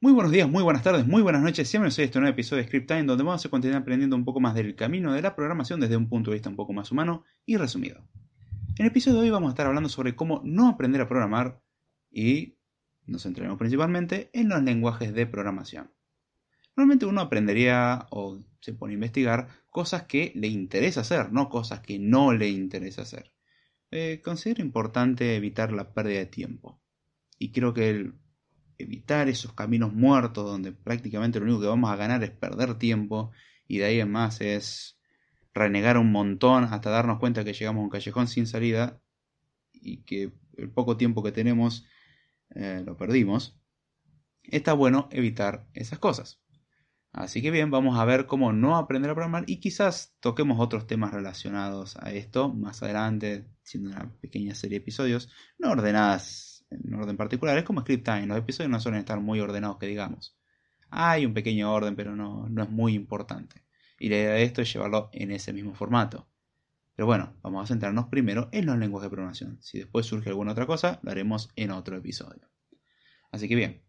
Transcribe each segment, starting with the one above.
muy buenos días, muy buenas tardes, muy buenas noches. Siempre soy este nuevo episodio de Script Time donde vamos a continuar aprendiendo un poco más del camino de la programación desde un punto de vista un poco más humano y resumido. En el episodio de hoy vamos a estar hablando sobre cómo no aprender a programar y nos centraremos principalmente en los lenguajes de programación. Normalmente uno aprendería o se pone a investigar cosas que le interesa hacer, no cosas que no le interesa hacer. Eh, considero importante evitar la pérdida de tiempo. Y creo que el evitar esos caminos muertos donde prácticamente lo único que vamos a ganar es perder tiempo y de ahí en más es renegar un montón hasta darnos cuenta que llegamos a un callejón sin salida y que el poco tiempo que tenemos eh, lo perdimos, está bueno evitar esas cosas. Así que bien, vamos a ver cómo no aprender a programar y quizás toquemos otros temas relacionados a esto más adelante, siendo una pequeña serie de episodios, no ordenadas en orden particular. Es como Script Time, los episodios no suelen estar muy ordenados que digamos. Hay un pequeño orden, pero no, no es muy importante. Y la idea de esto es llevarlo en ese mismo formato. Pero bueno, vamos a centrarnos primero en los lenguajes de programación. Si después surge alguna otra cosa, lo haremos en otro episodio. Así que bien,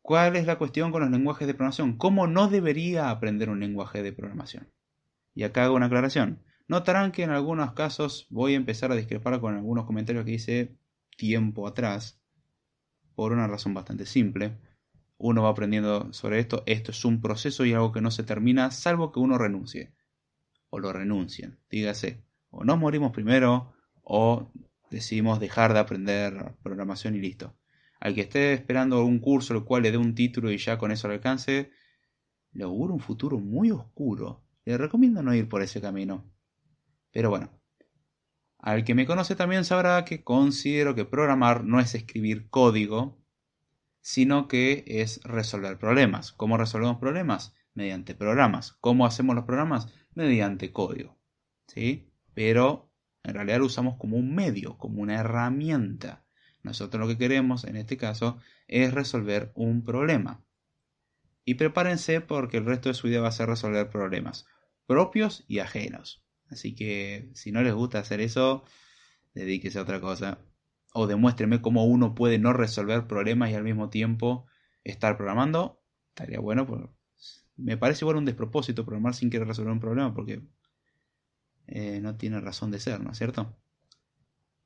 ¿cuál es la cuestión con los lenguajes de programación? ¿Cómo no debería aprender un lenguaje de programación? Y acá hago una aclaración. Notarán que en algunos casos voy a empezar a discrepar con algunos comentarios que hice tiempo atrás, por una razón bastante simple. Uno va aprendiendo sobre esto, esto es un proceso y algo que no se termina salvo que uno renuncie. O lo renuncien, dígase. O nos morimos primero o decidimos dejar de aprender programación y listo. Al que esté esperando un curso el cual le dé un título y ya con eso le alcance, le auguro un futuro muy oscuro. Le recomiendo no ir por ese camino. Pero bueno, al que me conoce también sabrá que considero que programar no es escribir código, sino que es resolver problemas. ¿Cómo resolvemos problemas? Mediante programas. ¿Cómo hacemos los programas? Mediante código. ¿Sí? Pero en realidad lo usamos como un medio, como una herramienta. Nosotros lo que queremos en este caso es resolver un problema. Y prepárense porque el resto de su vida va a ser resolver problemas propios y ajenos. Así que si no les gusta hacer eso, dedíquese a otra cosa. O demuéstreme cómo uno puede no resolver problemas y al mismo tiempo estar programando. Estaría bueno. Me parece igual un despropósito programar sin querer resolver un problema porque eh, no tiene razón de ser, ¿no es cierto?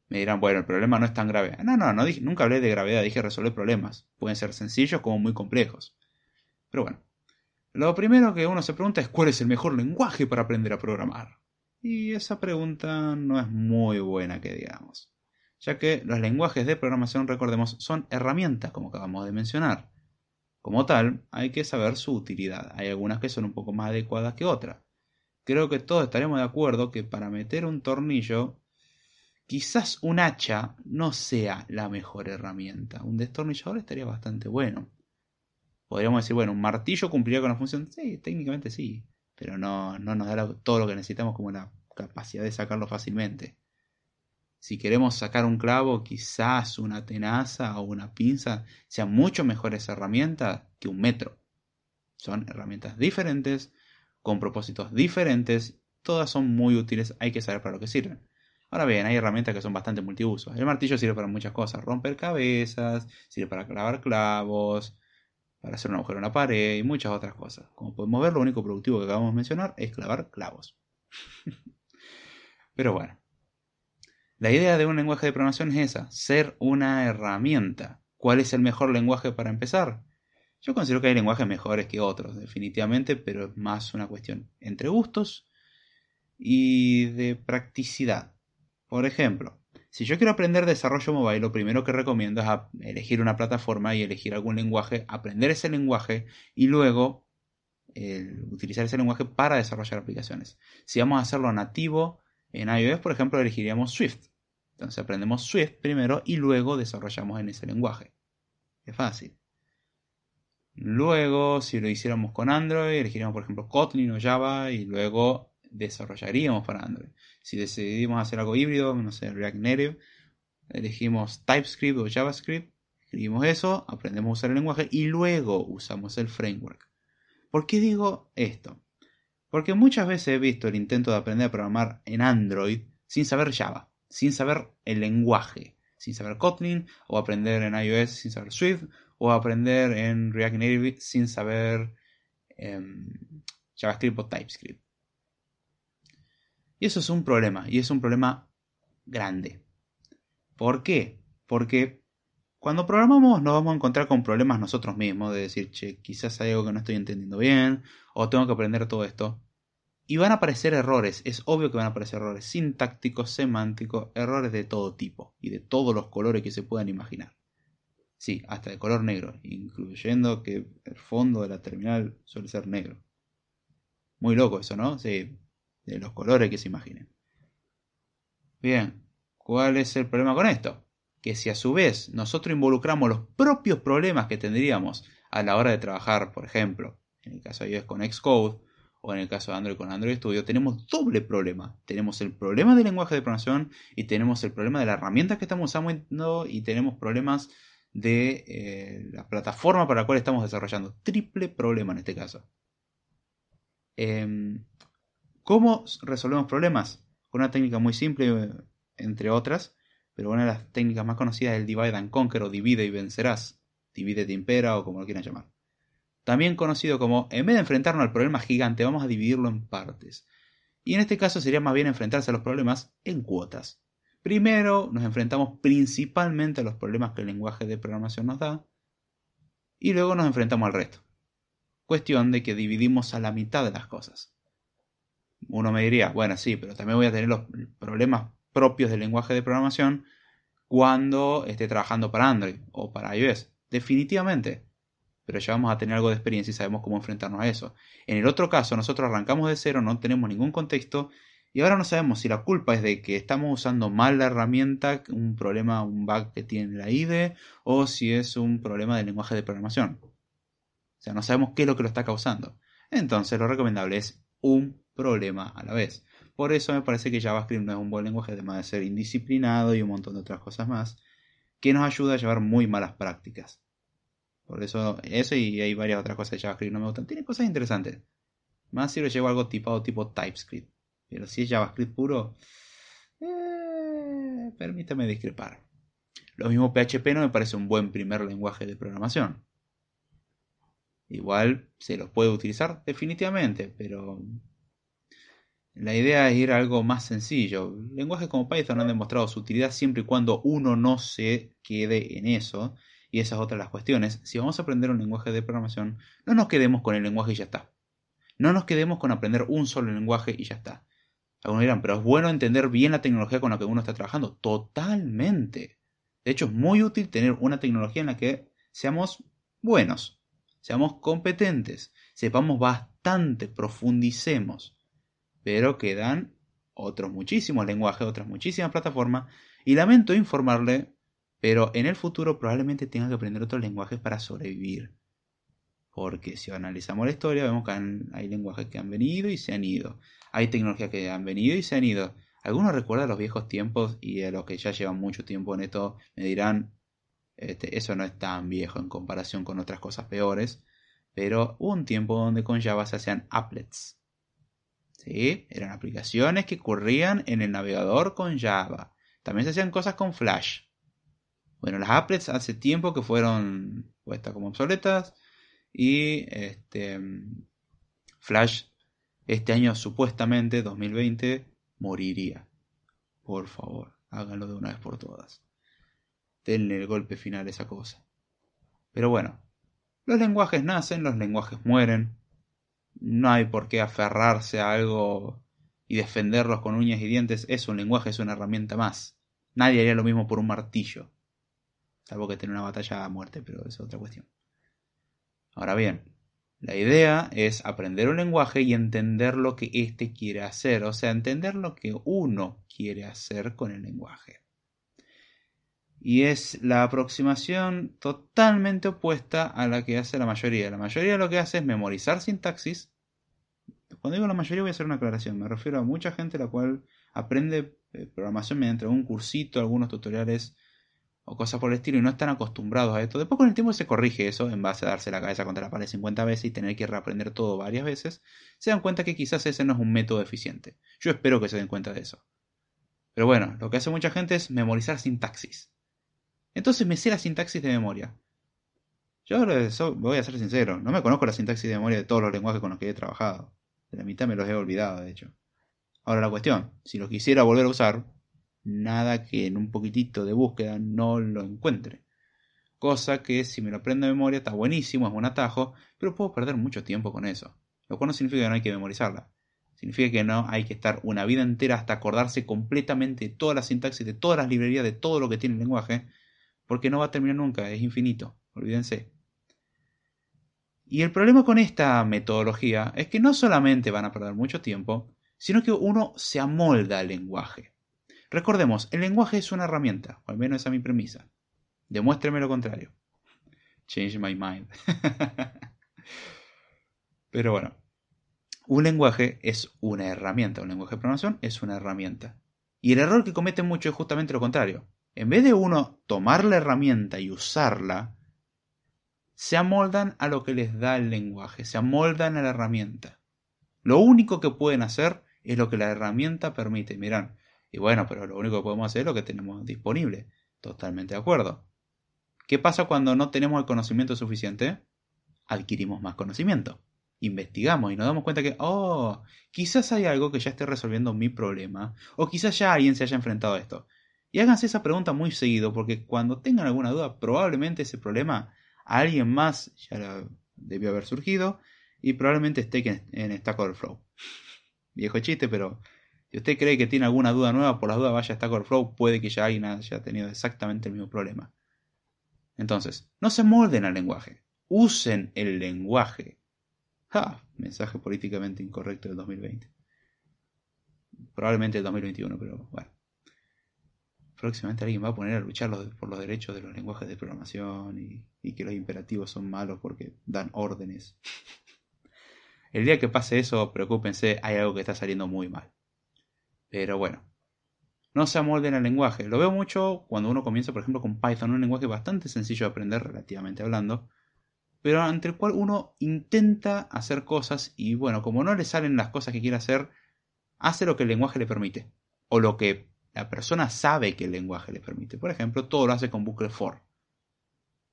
Me dirán, bueno, el problema no es tan grave. No, no, no nunca hablé de gravedad, dije resolver problemas. Pueden ser sencillos como muy complejos. Pero bueno, lo primero que uno se pregunta es cuál es el mejor lenguaje para aprender a programar. Y esa pregunta no es muy buena que digamos, ya que los lenguajes de programación, recordemos, son herramientas, como acabamos de mencionar. Como tal, hay que saber su utilidad. Hay algunas que son un poco más adecuadas que otras. Creo que todos estaremos de acuerdo que para meter un tornillo, quizás un hacha no sea la mejor herramienta. Un destornillador estaría bastante bueno. Podríamos decir, bueno, un martillo cumpliría con la función. Sí, técnicamente sí pero no, no nos da todo lo que necesitamos como la capacidad de sacarlo fácilmente. Si queremos sacar un clavo, quizás una tenaza o una pinza sean mucho mejores herramientas que un metro. Son herramientas diferentes, con propósitos diferentes, todas son muy útiles, hay que saber para lo que sirven. Ahora bien, hay herramientas que son bastante multiusos. El martillo sirve para muchas cosas, romper cabezas, sirve para clavar clavos, para hacer un agujero en la pared y muchas otras cosas. Como podemos ver, lo único productivo que acabamos de mencionar es clavar clavos. Pero bueno, la idea de un lenguaje de programación es esa, ser una herramienta. ¿Cuál es el mejor lenguaje para empezar? Yo considero que hay lenguajes mejores que otros, definitivamente, pero es más una cuestión entre gustos y de practicidad. Por ejemplo, si yo quiero aprender desarrollo mobile, lo primero que recomiendo es elegir una plataforma y elegir algún lenguaje, aprender ese lenguaje y luego utilizar ese lenguaje para desarrollar aplicaciones. Si vamos a hacerlo nativo en iOS, por ejemplo, elegiríamos Swift. Entonces aprendemos Swift primero y luego desarrollamos en ese lenguaje. Es fácil. Luego, si lo hiciéramos con Android, elegiríamos por ejemplo Kotlin o Java y luego desarrollaríamos para Android. Si decidimos hacer algo híbrido, no sé, React Native, elegimos TypeScript o JavaScript, escribimos eso, aprendemos a usar el lenguaje y luego usamos el framework. ¿Por qué digo esto? Porque muchas veces he visto el intento de aprender a programar en Android sin saber Java, sin saber el lenguaje, sin saber Kotlin, o aprender en iOS sin saber Swift, o aprender en React Native sin saber em, JavaScript o TypeScript. Eso es un problema, y es un problema grande. ¿Por qué? Porque cuando programamos nos vamos a encontrar con problemas nosotros mismos, de decir, che, quizás hay algo que no estoy entendiendo bien, o tengo que aprender todo esto. Y van a aparecer errores, es obvio que van a aparecer errores sintácticos, semánticos, errores de todo tipo y de todos los colores que se puedan imaginar. Sí, hasta de color negro, incluyendo que el fondo de la terminal suele ser negro. Muy loco eso, ¿no? Sí, de los colores que se imaginen. Bien, ¿cuál es el problema con esto? Que si a su vez nosotros involucramos los propios problemas que tendríamos a la hora de trabajar, por ejemplo, en el caso de iOS con Xcode, o en el caso de Android con Android Studio, tenemos doble problema. Tenemos el problema del lenguaje de programación y tenemos el problema de la herramienta que estamos usando y tenemos problemas de eh, la plataforma para la cual estamos desarrollando. Triple problema en este caso. Em, ¿Cómo resolvemos problemas? Con una técnica muy simple, entre otras, pero una de las técnicas más conocidas es el divide and conquer o divide y vencerás. Divide te impera o como lo quieran llamar. También conocido como, en vez de enfrentarnos al problema gigante, vamos a dividirlo en partes. Y en este caso sería más bien enfrentarse a los problemas en cuotas. Primero nos enfrentamos principalmente a los problemas que el lenguaje de programación nos da y luego nos enfrentamos al resto. Cuestión de que dividimos a la mitad de las cosas. Uno me diría, bueno, sí, pero también voy a tener los problemas propios del lenguaje de programación cuando esté trabajando para Android o para iOS. Definitivamente. Pero ya vamos a tener algo de experiencia y sabemos cómo enfrentarnos a eso. En el otro caso, nosotros arrancamos de cero, no tenemos ningún contexto y ahora no sabemos si la culpa es de que estamos usando mal la herramienta, un problema, un bug que tiene la IDE, o si es un problema del lenguaje de programación. O sea, no sabemos qué es lo que lo está causando. Entonces, lo recomendable es un problema a la vez. Por eso me parece que JavaScript no es un buen lenguaje, además de ser indisciplinado y un montón de otras cosas más, que nos ayuda a llevar muy malas prácticas. Por eso, eso y hay varias otras cosas de JavaScript no me gustan. Tiene cosas interesantes. Más si lo llevo algo tipado tipo TypeScript. Pero si es JavaScript puro, eh, permítame discrepar. Lo mismo PHP no me parece un buen primer lenguaje de programación. Igual se los puede utilizar definitivamente, pero la idea es ir a algo más sencillo. Lenguajes como Python han demostrado su utilidad siempre y cuando uno no se quede en eso. Y esas otras las cuestiones. Si vamos a aprender un lenguaje de programación, no nos quedemos con el lenguaje y ya está. No nos quedemos con aprender un solo lenguaje y ya está. Algunos dirán, pero es bueno entender bien la tecnología con la que uno está trabajando. Totalmente. De hecho, es muy útil tener una tecnología en la que seamos buenos, seamos competentes, sepamos bastante, profundicemos pero quedan otros muchísimos lenguajes, otras muchísimas plataformas, y lamento informarle, pero en el futuro probablemente tenga que aprender otros lenguajes para sobrevivir. Porque si analizamos la historia, vemos que hay lenguajes que han venido y se han ido. Hay tecnologías que han venido y se han ido. Algunos recuerdan los viejos tiempos y a los que ya llevan mucho tiempo en esto me dirán, este, eso no es tan viejo en comparación con otras cosas peores. Pero hubo un tiempo donde con Java se hacían applets. Eran aplicaciones que corrían en el navegador con Java. También se hacían cosas con Flash. Bueno, las applets hace tiempo que fueron puestas como obsoletas y este Flash este año supuestamente 2020 moriría. Por favor, háganlo de una vez por todas. Denle el golpe final a esa cosa. Pero bueno, los lenguajes nacen, los lenguajes mueren no hay por qué aferrarse a algo y defenderlos con uñas y dientes. Es un lenguaje, es una herramienta más. Nadie haría lo mismo por un martillo. Salvo que tener una batalla a muerte, pero es otra cuestión. Ahora bien, la idea es aprender un lenguaje y entender lo que éste quiere hacer, o sea, entender lo que uno quiere hacer con el lenguaje. Y es la aproximación totalmente opuesta a la que hace la mayoría. La mayoría lo que hace es memorizar sintaxis. Cuando digo la mayoría voy a hacer una aclaración. Me refiero a mucha gente la cual aprende eh, programación mediante algún cursito, algunos tutoriales o cosas por el estilo y no están acostumbrados a esto. Después con el tiempo se corrige eso en base a darse la cabeza contra la pared 50 veces y tener que reaprender todo varias veces. Se dan cuenta que quizás ese no es un método eficiente. Yo espero que se den cuenta de eso. Pero bueno, lo que hace mucha gente es memorizar sintaxis. Entonces me sé la sintaxis de memoria. Yo voy a ser sincero, no me conozco la sintaxis de memoria de todos los lenguajes con los que he trabajado. De la mitad me los he olvidado, de hecho. Ahora la cuestión, si los quisiera volver a usar, nada que en un poquitito de búsqueda no lo encuentre. Cosa que si me lo aprendo de memoria está buenísimo, es un atajo, pero puedo perder mucho tiempo con eso. Lo cual no significa que no hay que memorizarla. Significa que no hay que estar una vida entera hasta acordarse completamente de toda la sintaxis, de todas las librerías, de todo lo que tiene el lenguaje, porque no va a terminar nunca, es infinito, olvídense. Y el problema con esta metodología es que no solamente van a perder mucho tiempo, sino que uno se amolda al lenguaje. Recordemos, el lenguaje es una herramienta, o al menos esa es mi premisa. Demuéstreme lo contrario. Change my mind. Pero bueno, un lenguaje es una herramienta, un lenguaje de programación es una herramienta. Y el error que cometen mucho es justamente lo contrario. En vez de uno tomar la herramienta y usarla, se amoldan a lo que les da el lenguaje, se amoldan a la herramienta. Lo único que pueden hacer es lo que la herramienta permite. Miran, y bueno, pero lo único que podemos hacer es lo que tenemos disponible. Totalmente de acuerdo. ¿Qué pasa cuando no tenemos el conocimiento suficiente? Adquirimos más conocimiento. Investigamos y nos damos cuenta que, oh, quizás hay algo que ya esté resolviendo mi problema. O quizás ya alguien se haya enfrentado a esto. Y háganse esa pregunta muy seguido, porque cuando tengan alguna duda, probablemente ese problema a alguien más ya debió haber surgido y probablemente esté en Stack Overflow. Viejo chiste, pero si usted cree que tiene alguna duda nueva, por las dudas vaya a Stack Overflow, puede que ya alguien haya tenido exactamente el mismo problema. Entonces, no se molden al lenguaje, usen el lenguaje. ¡Ja! Mensaje políticamente incorrecto del 2020. Probablemente el 2021, pero bueno. Próximamente alguien va a poner a luchar por los derechos de los lenguajes de programación y, que los imperativos son malos porque dan órdenes. El día que pase eso, preocúpense, hay algo que está saliendo muy mal. Pero bueno, no se amolden al lenguaje. Lo veo mucho cuando uno comienza, por ejemplo, con Python, un lenguaje bastante sencillo de aprender, relativamente hablando, pero ante el cual uno intenta hacer cosas y bueno, como no le salen las cosas que quiere hacer, hace lo que el lenguaje le permite, o lo que la persona sabe que el lenguaje le permite. Por ejemplo, todo lo hace con bucle for.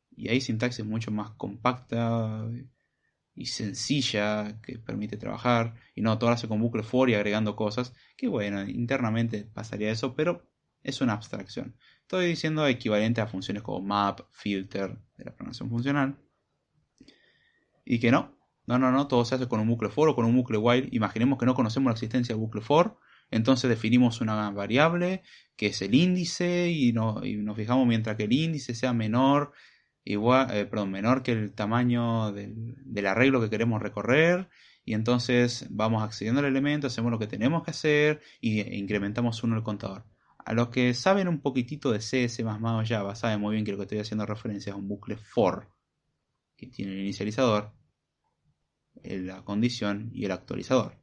Y hay sintaxis mucho más compacta, y sencilla que permite trabajar. Y no todo hace con bucle for y agregando cosas. Que bueno internamente pasaría eso pero es una abstracción. Estoy diciendo equivalente a funciones como map filter de la programación funcional. Y que no. No no no todo se hace con un bucle for o con un bucle while. Imaginemos que no conocemos la existencia del bucle for entonces definimos una variable que es el índice y, no, y nos fijamos mientras que el índice sea menor igual, eh, menor que el tamaño del, arreglo que queremos recorrer y entonces vamos accediendo al elemento, hacemos lo que tenemos que hacer y incrementamos uno el contador. A los que saben un poquitito de C, C++ o Java, saben muy bien que lo que estoy haciendo referencia es un bucle for que tiene el inicializador, la condición y el actualizador.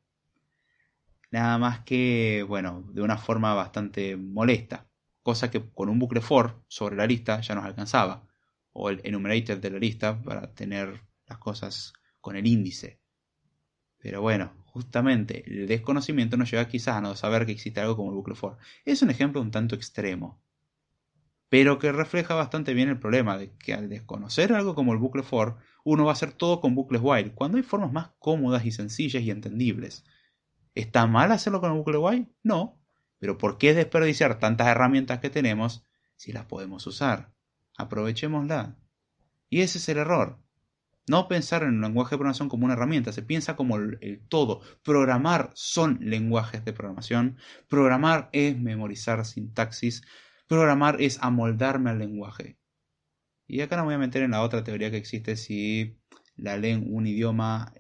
Nada más que, bueno, de una forma bastante molesta, cosa que con un bucle for sobre la lista ya nos alcanzaba o el enumerator de la lista para tener las cosas con el índice. Pero bueno, justamente el desconocimiento nos lleva quizás a no saber que existe algo como el bucle for. Es un ejemplo un tanto extremo, pero que refleja bastante bien el problema de que al desconocer algo como el bucle for, uno va a hacer todo con bucles while, cuando hay formas más cómodas y sencillas y entendibles. ¿Está mal hacerlo con el bucle while? No, pero ¿por qué desperdiciar tantas herramientas que tenemos si las podemos usar? aprovechémosla. Y ese es el error. No pensar en un lenguaje de programación como una herramienta, se piensa como el, todo. Programar son lenguajes de programación, programar es memorizar sintaxis, programar es amoldarme al lenguaje. Y acá no voy a meter en la otra teoría que existe si la un idioma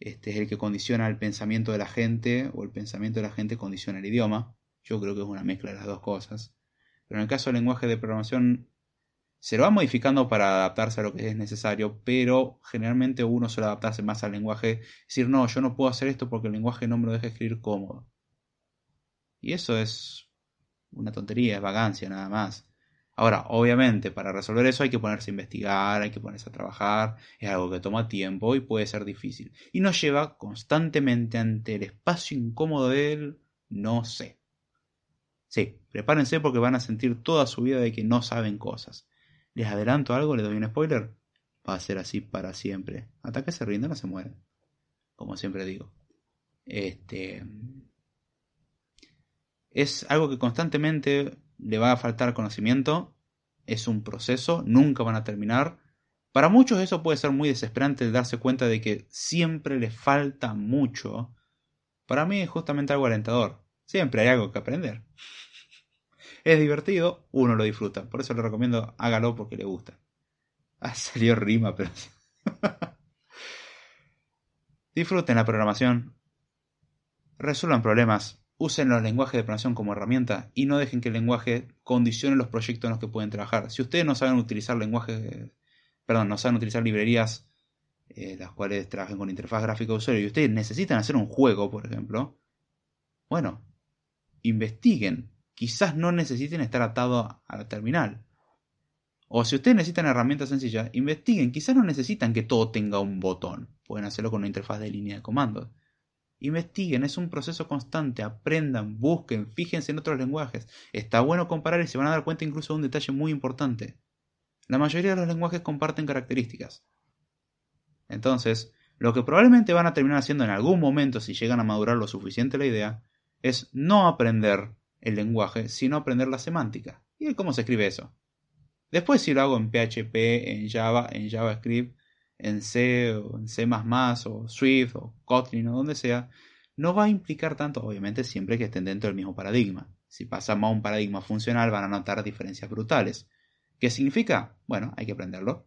este es el que condiciona el pensamiento de la gente o el pensamiento de la gente condiciona el idioma. Yo creo que es una mezcla de las dos cosas. Pero en el caso del lenguaje de programación se lo va modificando para adaptarse a lo que es necesario, pero generalmente uno suele adaptarse más al lenguaje, decir, no, yo no puedo hacer esto porque el lenguaje no me lo deja escribir cómodo. Y eso es una tontería, es vagancia nada más. Ahora, obviamente, para resolver eso hay que ponerse a investigar, hay que ponerse a trabajar, es algo que toma tiempo y puede ser difícil. Y nos lleva constantemente ante el espacio incómodo del no sé. Sí, prepárense porque van a sentir toda su vida de que no saben cosas. Les adelanto algo, les doy un spoiler. Va a ser así para siempre. Hasta que se rindan o se mueren. Como siempre digo. Este. Es algo que constantemente le va a faltar conocimiento. Es un proceso. Nunca van a terminar. Para muchos eso puede ser muy desesperante darse cuenta de que siempre les falta mucho. Para mí es justamente algo alentador. Siempre hay algo que aprender. Es divertido, uno lo disfruta. Por eso le recomiendo hágalo porque le gusta. Ah, salió rima, pero... Disfruten la programación. Resuelvan problemas. Usen los lenguajes de programación como herramienta y no dejen que el lenguaje condicione los proyectos en los que pueden trabajar. Si ustedes no saben utilizar lenguajes, perdón, no saben utilizar librerías eh, las cuales trabajen con interfaz gráfica de usuario y ustedes necesitan hacer un juego, por ejemplo, bueno, investiguen quizás no necesiten estar atados a la terminal. O si ustedes necesitan herramientas sencillas, investiguen, quizás no necesitan que todo tenga un botón, pueden hacerlo con una interfaz de línea de comandos. Investiguen, es un proceso constante, aprendan, busquen, fíjense en otros lenguajes. Está bueno comparar y se van a dar cuenta incluso de un detalle muy importante. La mayoría de los lenguajes comparten características. Entonces, lo que probablemente van a terminar haciendo en algún momento si llegan a madurar lo suficiente la idea, es no aprender el lenguaje, sino aprender la semántica y cómo se escribe eso. Después si lo hago en PHP, en Java, en JavaScript, en C o en C++ o Swift o Kotlin o donde sea, no va a implicar tanto, obviamente siempre que estén dentro del mismo paradigma. Si pasamos a un paradigma funcional van a notar diferencias brutales. ¿Qué significa? Bueno, hay que aprenderlo.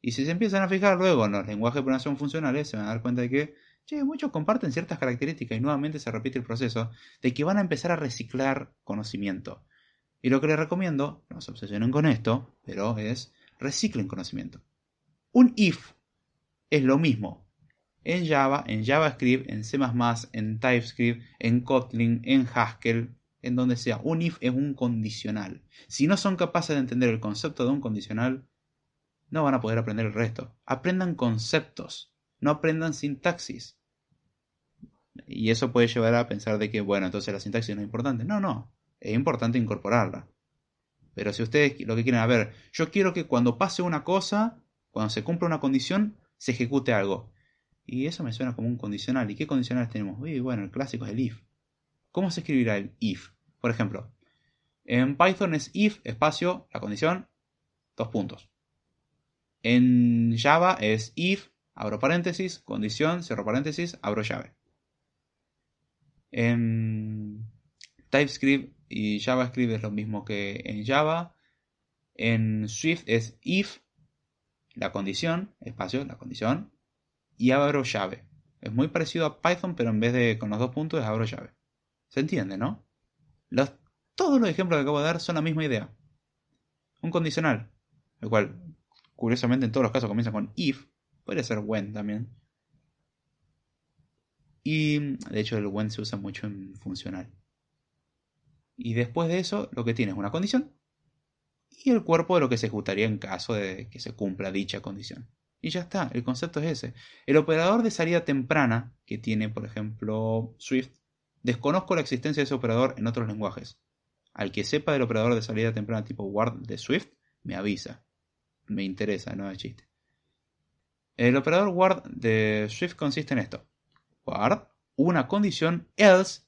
Y si se empiezan a fijar luego en los lenguajes de programación funcionales, se van a dar cuenta de que che, muchos comparten ciertas características y nuevamente se repite el proceso de que van a empezar a reciclar conocimiento. Y lo que les recomiendo, no se obsesionen con esto, pero es reciclen conocimiento. Un if es lo mismo en Java, en JavaScript, en C++, en TypeScript, en Kotlin, en Haskell, en donde sea. Un if es un condicional. Si no son capaces de entender el concepto de un condicional, no van a poder aprender el resto. Aprendan conceptos no aprendan sintaxis. Y eso puede llevar a pensar de que, bueno, entonces la sintaxis no es importante. No, no, es importante incorporarla. Pero si ustedes lo que quieren, a ver, yo quiero que cuando pase una cosa, cuando se cumpla una condición, se ejecute algo. Y eso me suena como un condicional. ¿Y qué condicionales tenemos? Uy, bueno, el clásico es el if. ¿Cómo se escribirá el if? Por ejemplo, en Python es if, espacio, la condición, dos puntos. En Java es if, abro paréntesis, condición, cierro paréntesis, abro llave. En TypeScript y JavaScript es lo mismo que en Java. En Swift es if, la condición, espacio, la condición, y abro llave. Es muy parecido a Python, pero en vez de con los dos puntos abro llave. ¿Se entiende, no? todos los ejemplos que acabo de dar son la misma idea. Un condicional, el cual, curiosamente, en todos los casos comienza con if, Puede ser when también. Y de hecho el when se usa mucho en funcional. Y después de eso lo que tiene es una condición y el cuerpo de lo que se ejecutaría en caso de que se cumpla dicha condición. Y ya está, el concepto es ese. El operador de salida temprana que tiene, por ejemplo, Swift, desconozco la existencia de ese operador en otros lenguajes. Al que sepa del operador de salida temprana tipo ward de Swift, me avisa. Me interesa, no es chiste. El operador ward de Swift consiste en esto. Ward, una condición else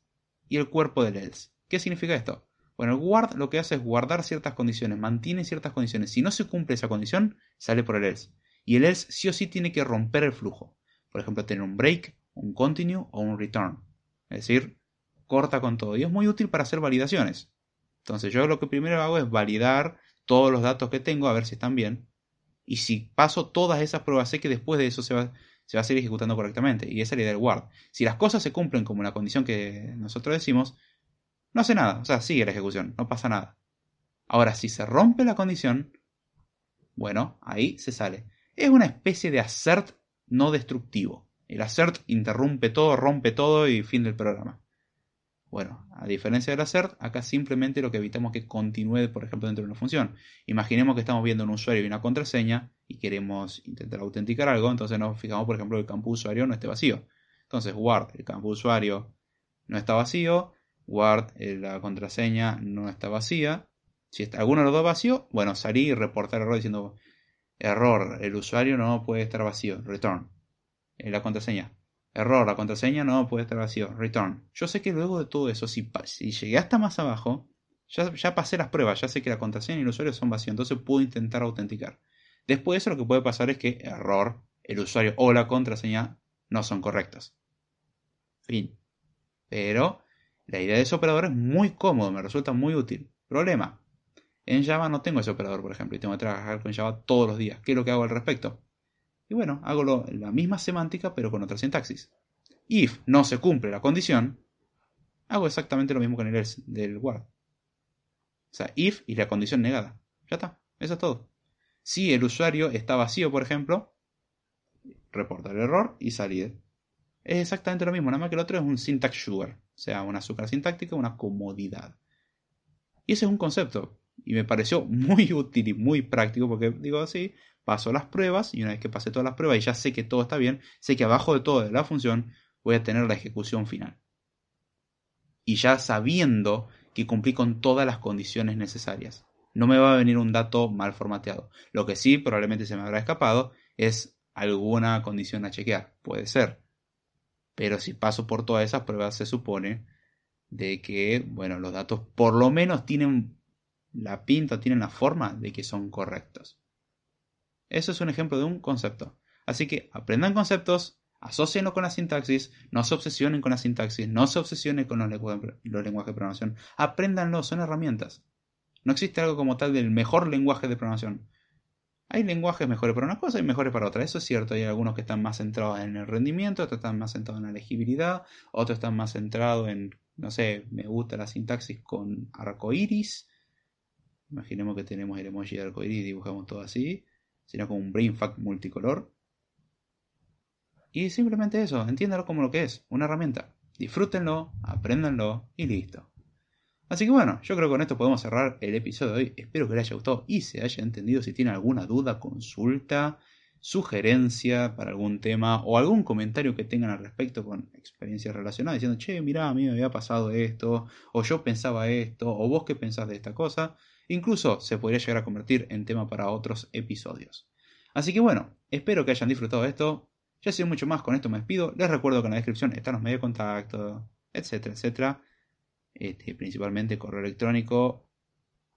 y el cuerpo del else. ¿Qué significa esto? Bueno, el ward lo que hace es guardar ciertas condiciones, mantiene ciertas condiciones. Si no se cumple esa condición, sale por el else. Y el else sí o sí tiene que romper el flujo. Por ejemplo, tener un break, un continue o un return. Es decir, corta con todo. Y es muy útil para hacer validaciones. Entonces yo lo que primero hago es validar todos los datos que tengo a ver si están bien. Y si paso todas esas pruebas, sé que después de eso se va, se va a seguir ejecutando correctamente. Y esa es la idea del guard. Si las cosas se cumplen como la condición que nosotros decimos, no hace nada. O sea, sigue la ejecución, no pasa nada. Ahora, si se rompe la condición, bueno, ahí se sale. Es una especie de assert no destructivo. El assert interrumpe todo, rompe todo y fin del programa. Bueno, a diferencia del assert, acá simplemente lo que evitamos que continúe, por ejemplo, dentro de una función. Imaginemos que estamos viendo un usuario y una contraseña y queremos intentar autenticar algo, entonces nos fijamos, por ejemplo, que el campo usuario no esté vacío. Entonces, guard, el campo usuario no está vacío, guard, eh, la contraseña no está vacía. Si está alguno de los dos vacío, bueno, salir y reportar error diciendo error, el usuario no puede estar vacío, return. En la contraseña, Error, la contraseña no puede estar vacío. Return. Yo sé que luego de todo eso, si, si llegué hasta más abajo, ya, ya, pasé las pruebas, ya sé que la contraseña y el usuario son vacíos, entonces puedo intentar autenticar. Después de eso lo que puede pasar es que error, el usuario o la contraseña no son correctos. Fin. Pero la idea de ese operador es muy cómodo, me resulta muy útil. Problema. En Java no tengo ese operador, por ejemplo, y tengo que trabajar con Java todos los días. ¿Qué es lo que hago al respecto? Y bueno, hago la misma semántica pero con otra sintaxis. If no se cumple la condición, hago exactamente lo mismo con el else del guard. O sea, if y la condición negada. Ya está, eso es todo. Si el usuario está vacío, por ejemplo, reportar el error y salir. Es exactamente lo mismo, nada más que el otro es un syntax sugar, o sea, una azúcar sintáctica, una comodidad. Y ese es un concepto, y me pareció muy útil y muy práctico porque digo así, paso las pruebas y una vez que pase todas las pruebas y ya sé que todo está bien, sé que abajo de todo de la función voy a tener la ejecución final. Y ya sabiendo que cumplí con todas las condiciones necesarias. No me va a venir un dato mal formateado. Lo que sí probablemente se me habrá escapado es alguna condición a chequear. Puede ser. Pero si paso por todas esas pruebas se supone de que, bueno, los datos por lo menos tienen la pinta, tienen la forma de que son correctos. Eso es un ejemplo de un concepto. Así que aprendan conceptos, asocienlo con la sintaxis, no se obsesionen con la sintaxis, no se obsesionen con los, lenguajes de programación, apréndanlo, son herramientas. No existe algo como tal del mejor lenguaje de programación. Hay lenguajes mejores para una cosa y mejores para otra, eso es cierto. Hay algunos que están más centrados en el rendimiento, otros están más centrados en la legibilidad, otros están más centrados en, no sé, me gusta la sintaxis con arcoiris. Imaginemos que tenemos el emoji de arcoiris y dibujamos todo así sino como un brain fact multicolor. Y simplemente eso, entiéndalo como lo que es, una herramienta. Disfrútenlo, apréndanlo y listo. Así que bueno, yo creo que con esto podemos cerrar el episodio de hoy. Espero que les haya gustado y se haya entendido. Si tienen alguna duda, consulta, sugerencia para algún tema o algún comentario que tengan al respecto con experiencias relacionadas, diciendo, che, mirá, a mí me había pasado esto, o yo pensaba esto, o vos qué pensás de esta cosa, Incluso se podría llegar a convertir en tema para otros episodios. Así que bueno, espero que hayan disfrutado de esto. Ya sé mucho más, con esto me despido. Les recuerdo que en la descripción están los medios de contacto, etcétera, etcétera. Este, principalmente correo electrónico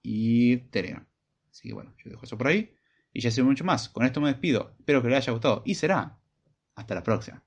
y Telegram. Así que bueno, yo dejo eso por ahí. Y ya sé mucho más. Con esto me despido. Espero que les haya gustado y será. Hasta la próxima.